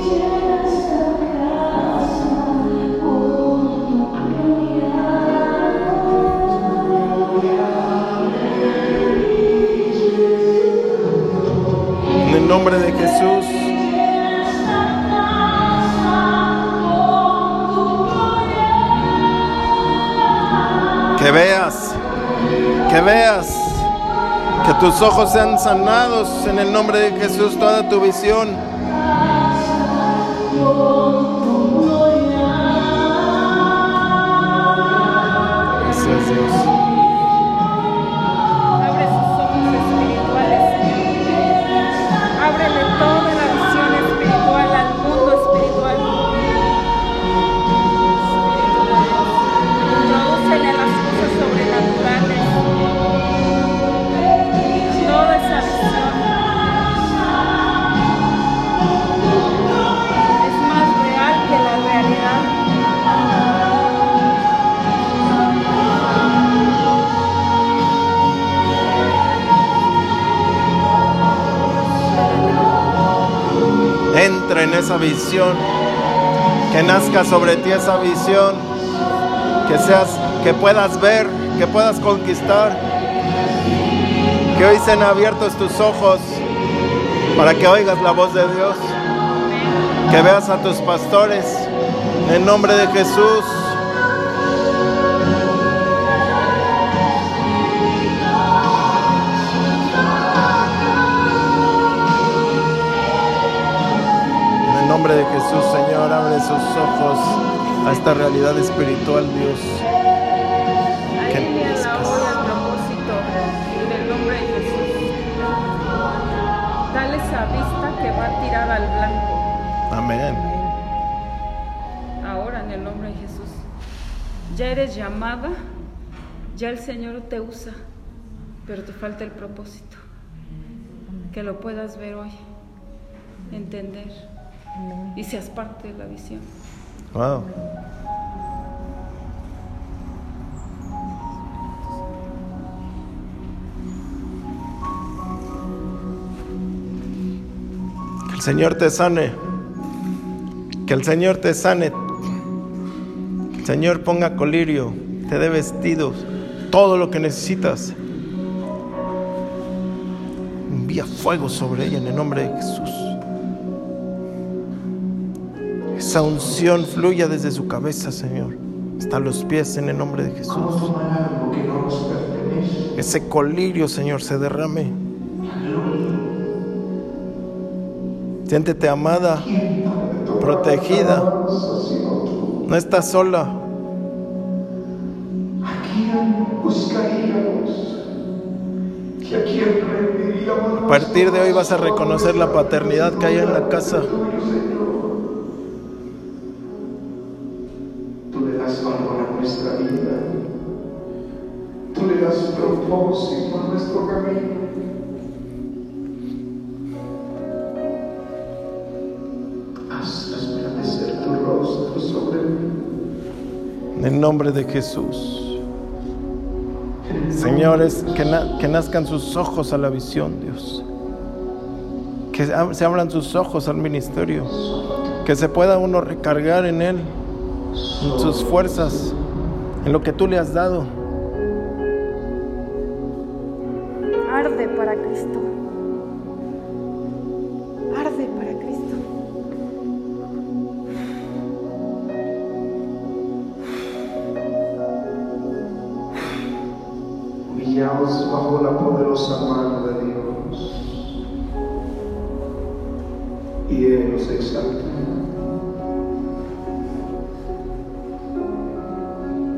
Tus ojos sean sanados en el nombre de Jesús, toda tu visión. En esa visión, que nazca sobre ti esa visión, que seas, que puedas ver, que puedas conquistar, que hoy sean abiertos tus ojos para que oigas la voz de Dios, que veas a tus pastores. En nombre de Jesús. Nombre de Jesús, Señor, abre sus ojos a esta realidad espiritual, Dios. Que nombre de Jesús. Dale esa vista que va a tirar al blanco. Amén. Ahora en el nombre de Jesús. Ya eres llamada, ya el Señor te usa, pero te falta el propósito. Que lo puedas ver hoy, entender y seas parte de la visión. Wow. Que el Señor te sane. Que el Señor te sane. Que el Señor ponga colirio, te dé vestidos, todo lo que necesitas. Envía fuego sobre ella en el nombre de Jesús. Esa unción fluya desde su cabeza, Señor, hasta los pies en el nombre de Jesús. Ese colirio, Señor, se derrame. Siéntete amada, protegida. No estás sola. A partir de hoy vas a reconocer la paternidad que hay en la casa. Nombre de Jesús. Señores, que, que nazcan sus ojos a la visión, Dios. Que se abran sus ojos al ministerio. Que se pueda uno recargar en Él, en sus fuerzas, en lo que tú le has dado. Bajo la poderosa mano de Dios. y Él los exalta.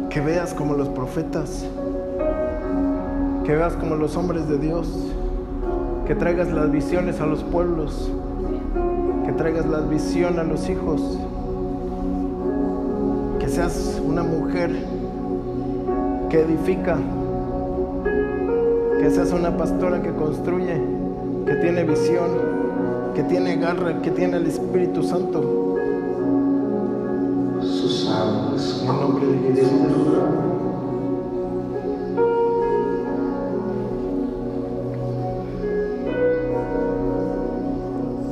Que veas como los profetas, que veas como los hombres de Dios, que traigas las visiones a los pueblos, que traigas la visión a los hijos, que seas una mujer que edifica, que seas una pastora que construye, que tiene visión, que tiene garra, que tiene el Espíritu Santo. Sus aguas En nombre de Jesús.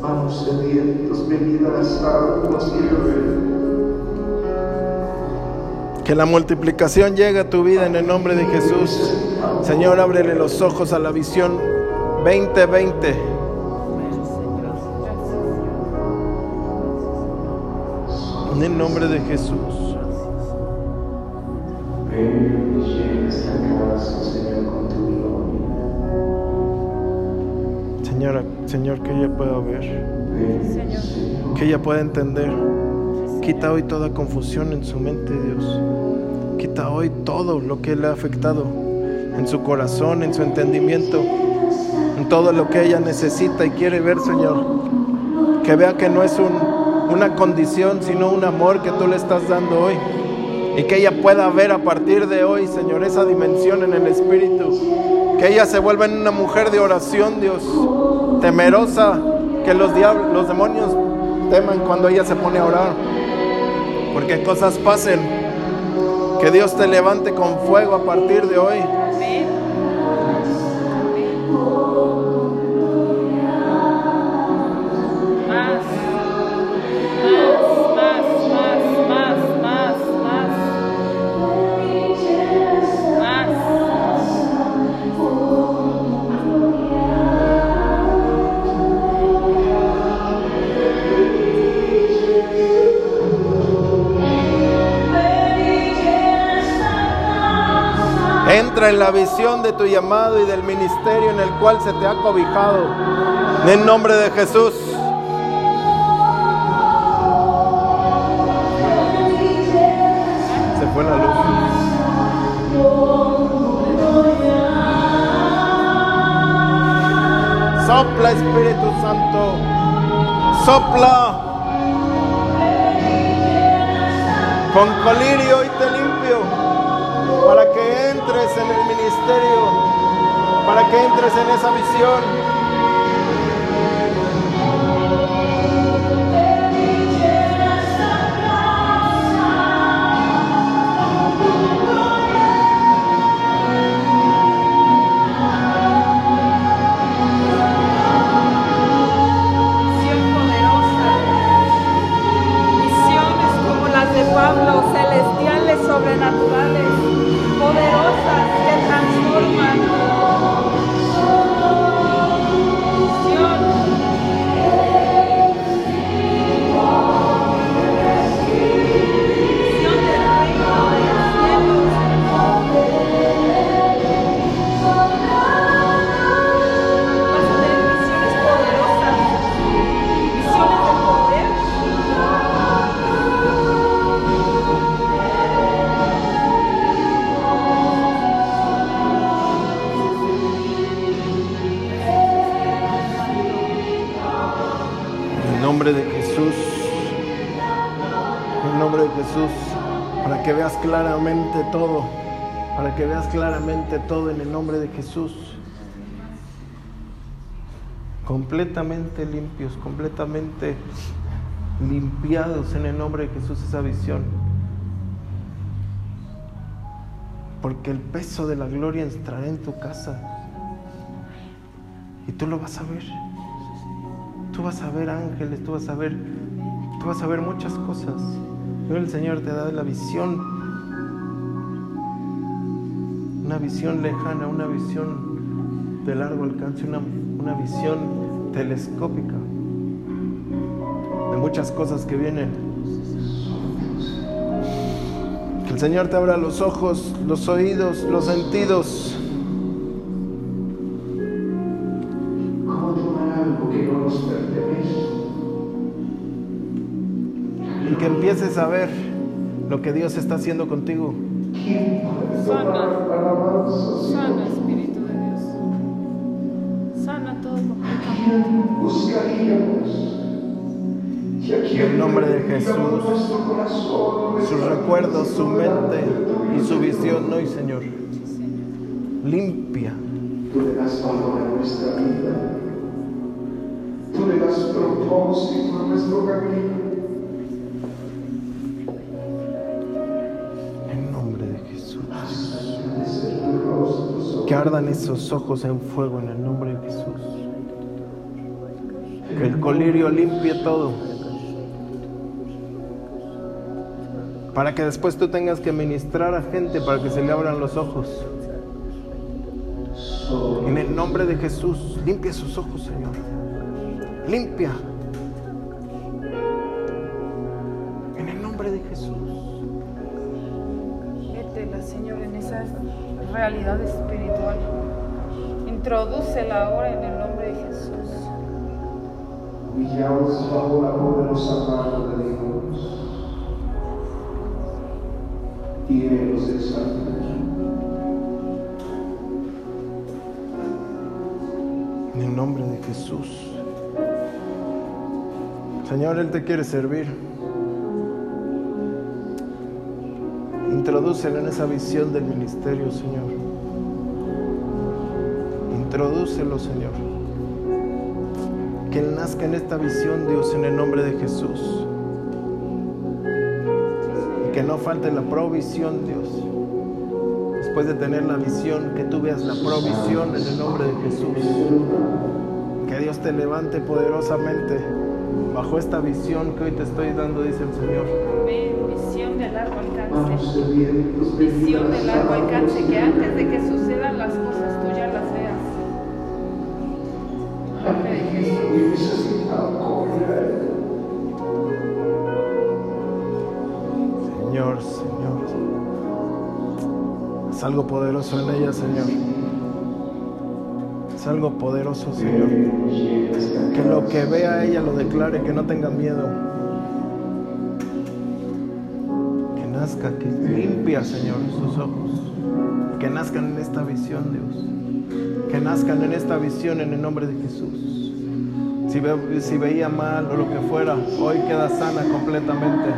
Vamos sedientos, venid a las aguas beber. Que la multiplicación llegue a tu vida en el nombre de Jesús. Señor, ábrele los ojos a la visión 2020. En el nombre de Jesús. Ven Señor, Señor, que ella pueda ver, que ella pueda entender. Quita hoy toda confusión en su mente, Dios. Quita hoy todo lo que le ha afectado en su corazón, en su entendimiento, en todo lo que ella necesita y quiere ver, Señor. Que vea que no es un- una condición, sino un amor que tú le estás dando hoy. Y que ella pueda ver a partir de hoy, Señor, esa dimensión en el Espíritu. Que ella se vuelva en una mujer de oración, Dios. Temerosa, que los, los demonios teman cuando ella se pone a orar. Porque cosas pasen. Que Dios te levante con fuego a partir de hoy. En la visión de tu llamado y del ministerio en el cual se te ha cobijado. En nombre de Jesús. Se fue la luz. Sopla Espíritu Santo. Sopla. Con colirio en el ministerio, para que entres en esa visión. Pablo, celestiales, sobrenaturales, poderosas Jesús. Para que veas claramente todo. Para que veas claramente todo en el nombre de Jesús. Completamente limpios, completamente limpiados en el nombre de Jesús esa visión. Porque el peso de la gloria entrará en tu casa. Y tú lo vas a ver. Tú vas a ver ángeles, tú vas a ver, tú vas a ver muchas cosas. El Señor te da la visión, una visión lejana, una visión de largo alcance, una, una visión telescópica de muchas cosas que vienen. Que el Señor te abra los ojos, los oídos, los sentidos. Ver lo que Dios está haciendo contigo. ¿Quién puede Sana. Sana, Espíritu de Dios. Sana todo completamente. En nombre de Jesús. Sus recuerdos, su mente y su visión hoy, Señor. Limpia. Tú le das valor a nuestra vida. Tú le das propósito a nuestro camino. Esos ojos en fuego en el nombre de Jesús. Que el colirio limpie todo. Para que después tú tengas que ministrar a gente para que se le abran los ojos. En el nombre de Jesús, limpia sus ojos, Señor. Limpia. En el nombre de Jesús. Métela, Señor, en esa realidad espiritual. Introdúcela ahora en el nombre de Jesús. humillados bajo la poderosa mano de Dios. Y Él los exaltará. En el nombre de Jesús. Señor, Él te quiere servir. Introdúcelo en esa visión del ministerio, Señor. Introdúcelo, Señor. Que nazca en esta visión, Dios, en el nombre de Jesús. Y que no falte la provisión, Dios. Después de tener la visión, que tú veas la provisión en el nombre de Jesús. Que Dios te levante poderosamente bajo esta visión que hoy te estoy dando, dice el Señor. Visión de largo alcance. Visión de largo alcance. Que antes de que sucedan las cosas Es algo poderoso en ella, Señor. Es algo poderoso, Señor. Que lo que vea ella lo declare, que no tenga miedo. Que nazca, que limpia, Señor, sus ojos. Que nazcan en esta visión, Dios. Que nazcan en esta visión en el nombre de Jesús. Si, si veía mal o lo que fuera, hoy queda sana completamente.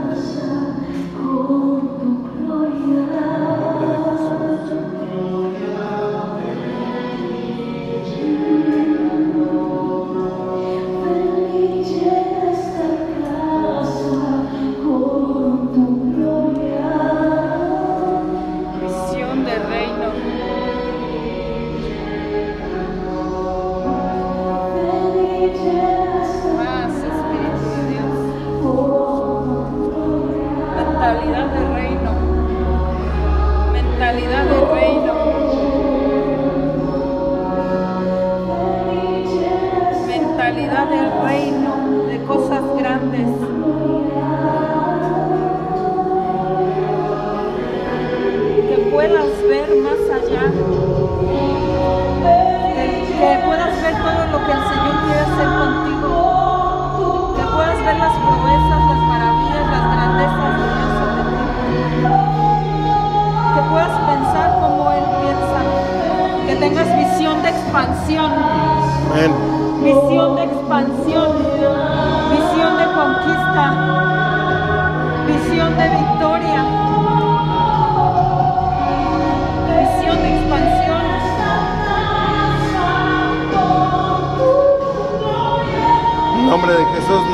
Puedas ver más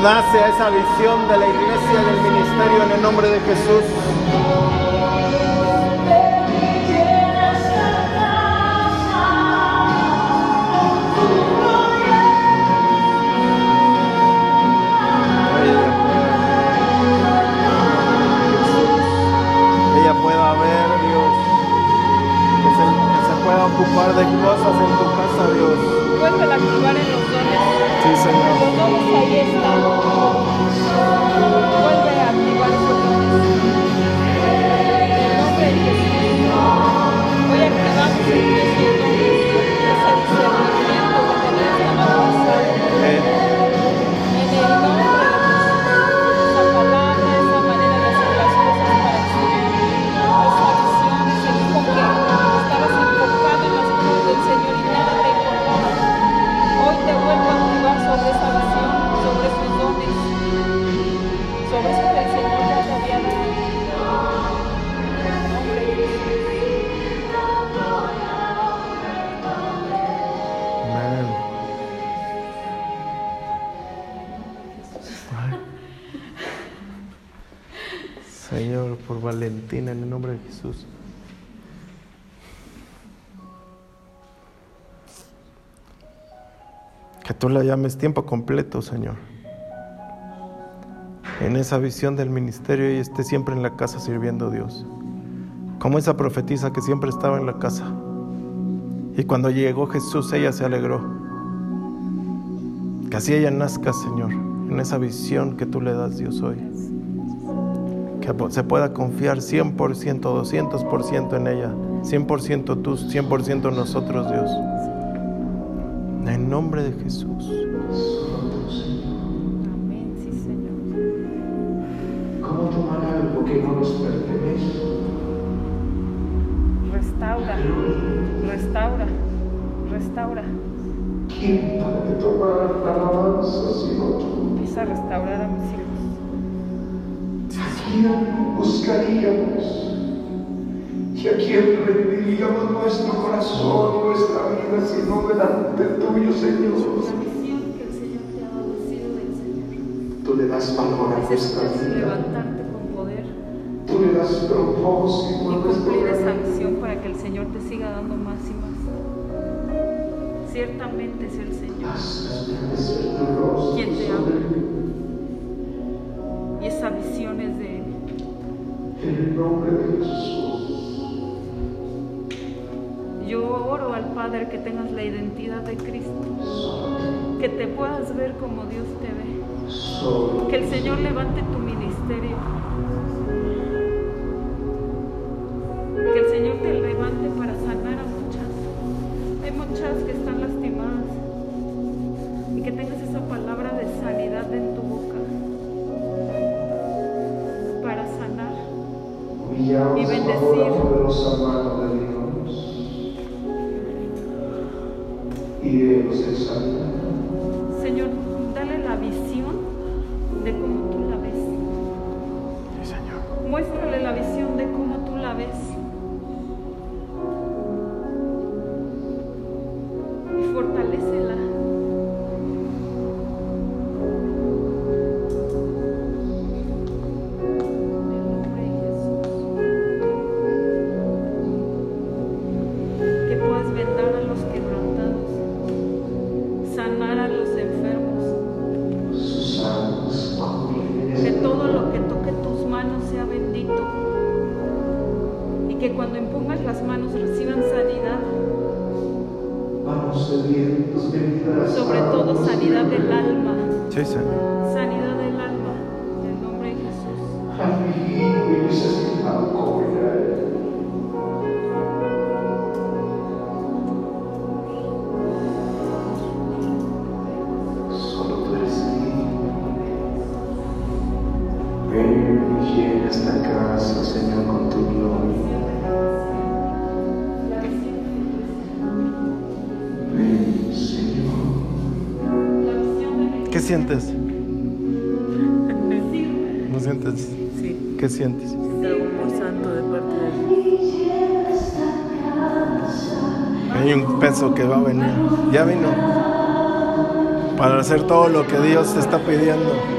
nace esa visión de la iglesia del ministerio en el nombre de Jesús. Ella pueda ver, Dios, que se pueda ocupar de cosas en tu casa, Dios. Vuelve a activar en los dones. Sí, Señor. Los dones ahí están. Vuelve a activar esos dones. En el nombre de Jesús. Hoy activamos en ti Valentina en el nombre de Jesús. Que tú la llames tiempo completo, Señor. En esa visión del ministerio y esté siempre en la casa sirviendo a Dios. Como esa profetisa que siempre estaba en la casa. Y cuando llegó Jesús, ella se alegró. Que así ella nazca, Señor, en esa visión que tú le das, Dios, hoy. Que se pueda confiar 100%, 200% en ella. 100% tú, 100% nosotros, Dios. En nombre de Jesús. Quién buscaríamos? ¿Y a quién rendiríamos nuestro corazón, nuestra vida, sino delante tuyo, La Señor? misión que el Señor te ha dado ha sido del Señor. Tú le das valor a nuestra vida. Tú le das propósito y a nuestra cumplir esa vida. misión para que el Señor te siga dando más y más. Ciertamente es el Señor quien te sobre nombre de Jesús. Yo oro al Padre que tengas la identidad de Cristo, que te puedas ver como Dios te ve, que el Señor levante tu ministerio, Y bendecir. Sientes? ¿No sientes? Sí, ¿Qué sientes? algo muy santo de parte de Dios. Hay un peso que va a venir. Ya vino. Para hacer todo lo que Dios te está pidiendo.